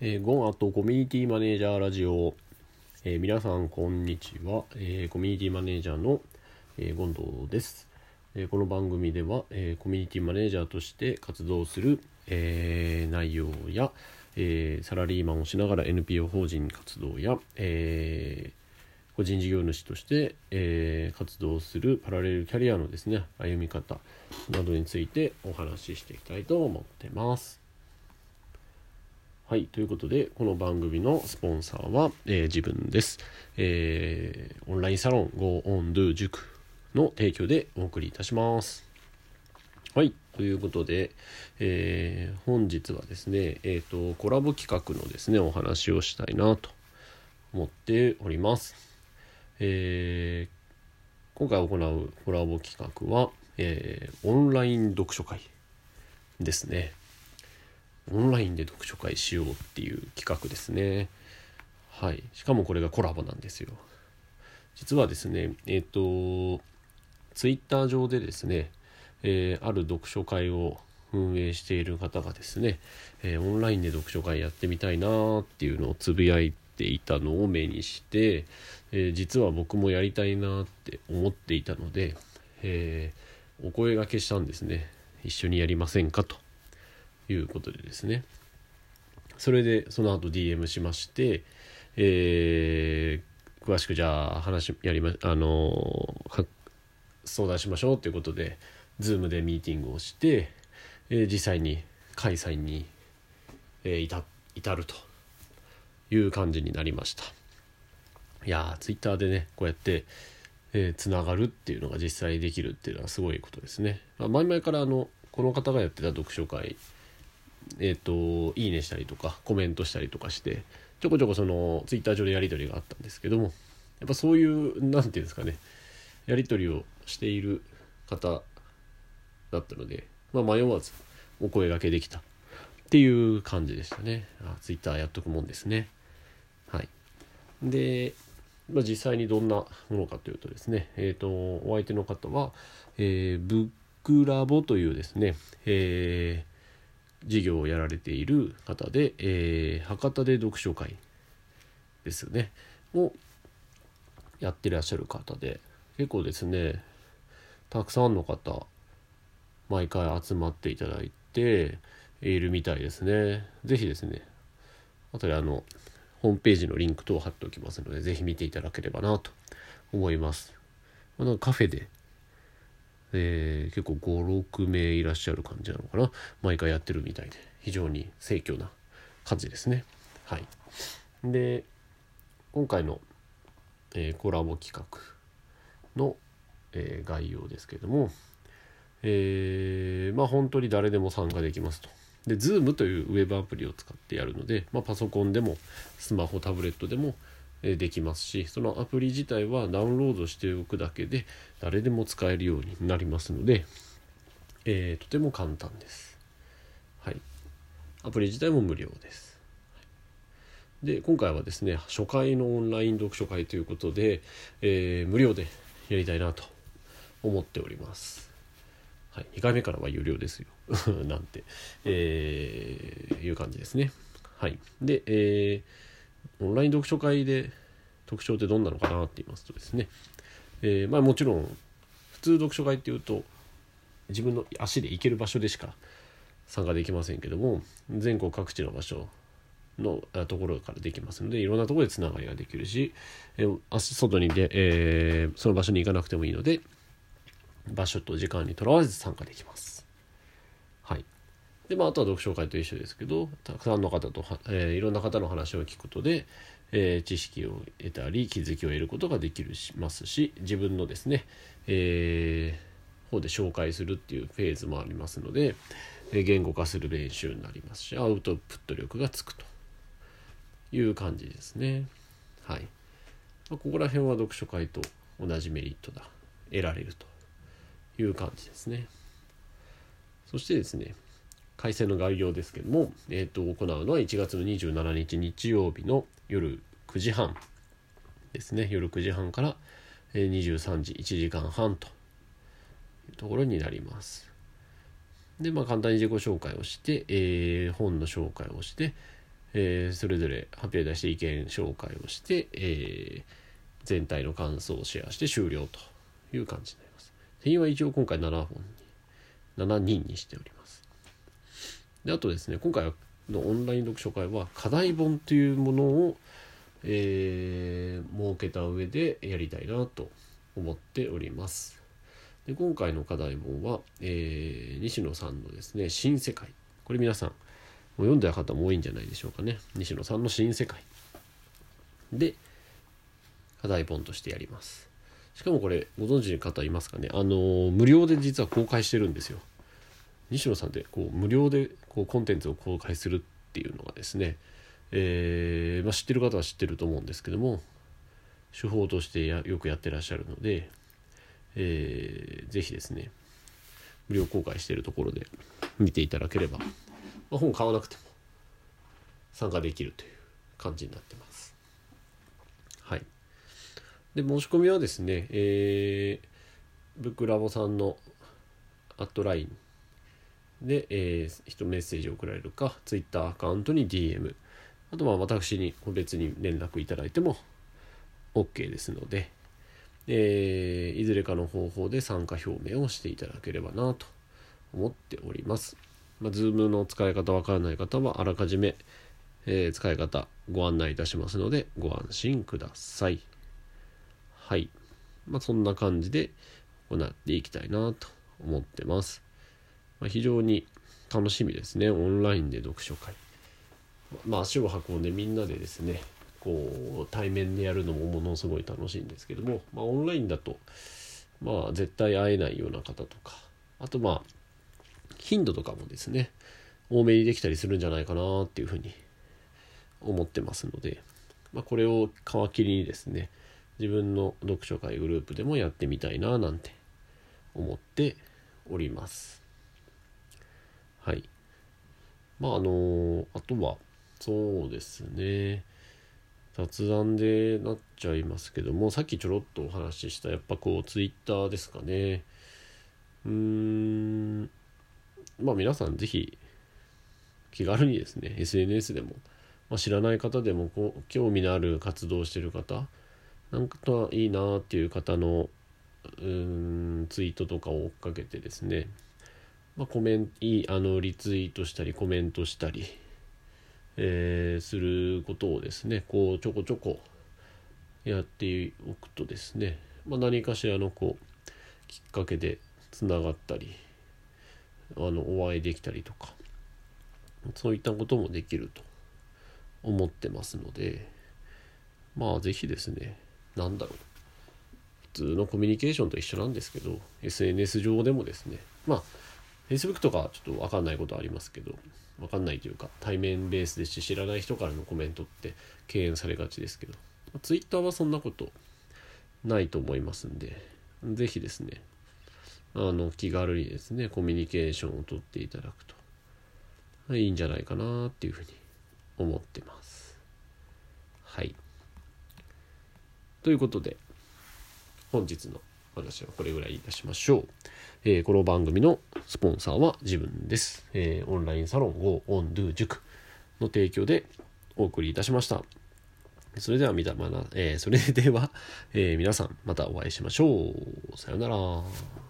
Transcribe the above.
えー、ゴンアットコミュニティマネージャーラジオ、えー、皆さんこんにちは、えー、コミュニティマネージャーの、えー、ゴンドです、え、この番組では、え、コミュニティマネージャーとして活動する、え、内容や、え、サラリーマンをしながら NPO 法人活動や、え、個人事業主として、え、活動するパラレルキャリアのですね歩み方などについてお話ししていきたいと思ってます。はい。ということで、この番組のスポンサーは、えー、自分です。えー、オンラインサロン Go On Do 塾の提供でお送りいたします。はい。ということで、えー、本日はですね、えっ、と、コラボ企画のですね、お話をしたいなと思っております。え今回行うコラボ企画は、えオンライン読書会ですね。オンラインで読書会しようっていう企画ですね。はい。しかもこれがコラボなんですよ。実はですね、えっ、ー、と、ツイッター上でですね、えー、ある読書会を運営している方がですね、えー、オンラインで読書会やってみたいなっていうのをつぶやいていたのを目にして、え実は僕もやりたいなって思っていたので、えお声がけしたんですね。一緒にやりませんかと。いうことでですねそれでその後 DM しましてえー、詳しくじゃあ話やりまあの相談しましょうということで Zoom でミーティングをして、えー、実際に開催に、えー、至るという感じになりましたいやー Twitter でねこうやってえー、つながるっていうのが実際できるっていうのはすごいことですね。まあ、前々からあのこの方がやってた読書会えっ、ー、といいねしたりとかコメントしたりとかしてちょこちょこそのツイッター上でやり取りがあったんですけどもやっぱそういう何て言うんですかねやり取りをしている方だったので、まあ、迷わずお声がけできたっていう感じでしたね。あツイッターやっとくもんですね。はい。で、まあ、実際にどんなものかというとですねえっ、ー、とお相手の方は、えー、ブックラボというですね、えー事業をやられている方で、えー、博多で読書会ですねをやってらっしゃる方で結構ですねたくさんの方毎回集まっていただいているみたいですね是非ですねあとであのホームページのリンク等を貼っておきますので是非見ていただければなと思います。カフェでえー、結構56名いらっしゃる感じなのかな。毎回やってるみたいで。非常に盛況な感じですね。はい。で今回の、えー、コラボ企画の、えー、概要ですけれどもえー、まあ本当に誰でも参加できますと。で Zoom というウェブアプリを使ってやるので、まあ、パソコンでもスマホタブレットでもできますしそのアプリ自体はダウンロードしておくだけで誰でも使えるようになりますので、えー、とても簡単です。はい。アプリ自体も無料です。で今回はですね初回のオンライン読書会ということで、えー、無料でやりたいなと思っております。はい、2回目からは有料ですよ なんて、えー、いう感じですね。はい、で、えーオンライン読書会で特徴ってどんなのかなって言いますとですね、えー、まあもちろん普通読書会っていうと自分の足で行ける場所でしか参加できませんけども全国各地の場所のところからできますのでいろんなところでつながりができるし、えー、外にで、えー、その場所に行かなくてもいいので場所と時間にとらわず参加できます。で、まあ、あとは読書会と一緒ですけどたくさんの方と、えー、いろんな方の話を聞くことで、えー、知識を得たり気づきを得ることができるしますし自分のですね、えー、方で紹介するっていうフェーズもありますので、え言語化する練習になりますしアウトプット力がつくという感じですね。はい。まあ、ここら辺は読書会と同じメリットだ得られるという感じですね。そしてですね改正の概要ですけども、えーと、行うのは1月の27日日曜日の夜9時半ですね夜9時半から23時1時間半というところになります。でまあ簡単に自己紹介をして、えー、本の紹介をして、えー、それぞれ発表出して意見紹介をして、えー、全体の感想をシェアして終了という感じになります。定員は一応今回7本に7人にしております。であとですね今回のオンライン読書会は課題本というものを、えー、設けた上でやりたいなと思っております。で今回の課題本は、えー、西野さんのですね「新世界」これ皆さんもう読んだ方も多いんじゃないでしょうかね。西野さんの「新世界」で課題本としてやります。しかもこれご存知の方いますかね。あの無料で実は公開してるんですよ。西野さんでこう無料でこうコンテンツを公開するっていうのがですね、えー、まあ、知ってる方は知ってると思うんですけども手法としてやよくやってらっしゃるので、えー、ぜひですね無料公開しているところで見ていただければ、まあ、本買わなくても参加できるという感じになってます。はい。で、申し込みはですね、えー、ブックラボさんのアットラインで、えー、人メッセージを送られるか、Twitter アカウントに DM、あとは私に個別に連絡いただいても OK ですので、えー、いずれかの方法で参加表明をしていただければなと思っております。まあ、Zoom の使い方わからない方はあらかじめ、えー、使い方ご案内いたしますのでご安心ください。はい。まあ、そんな感じで行っていきたいなと思ってます。ま、非常に楽しみですね。オンラインで読書会。まあ、足を運んでみんなでですね、こう対面でやるのもものすごい楽しいんですけども、まあ、オンラインだとまあ絶対会えないような方とかあとまあ頻度とかもですね多めにできたりするんじゃないかなっていうふうに思ってますので、まあ、これを皮切りにですね自分の読書会グループでもやってみたいななんて思っておりますはい。まああのあとはそうですね。雑談でなっちゃいますけどもさっきちょろっとお話ししたやっぱこうツイッターですかね。うーん。まあ皆さん是非気軽にですね SNS でも、まあ、知らない方でもこう興味のある活動をしてる方なんかとはいいなっていう方のうんツイートとかを追っかけてですね、まあ、コメントいいあのリツイートしたりコメントしたりえー、することをですねこうちょこちょこやっておくとですね、まあ、何かしらのこうきっかけでつながったりあのお会いできたりとかそういったこともできると思ってますのでまあ是非ですね何だろう普通のコミュニケーションと一緒なんですけど SNS 上でもですねまあ Facebook とかちょっと分かんないことありますけど分かんないというか対面ベースですし知らない人からのコメントって敬遠されがちですけど。Twitter はそんなことないと思いますんで是非ですねあの気軽にですねコミュニケーションをとっていただくといいんじゃないかなっていうふうに思ってます。はい。ということで本日の話はこれぐらいいたしましょう。えー、この番組のスポンサーは自分です。えー、オンラインサロン Go On Do 塾の提供でお送りいたしました。それでは見たまな、えー、それでは、え皆さんまたお会いしましょう。さようなら。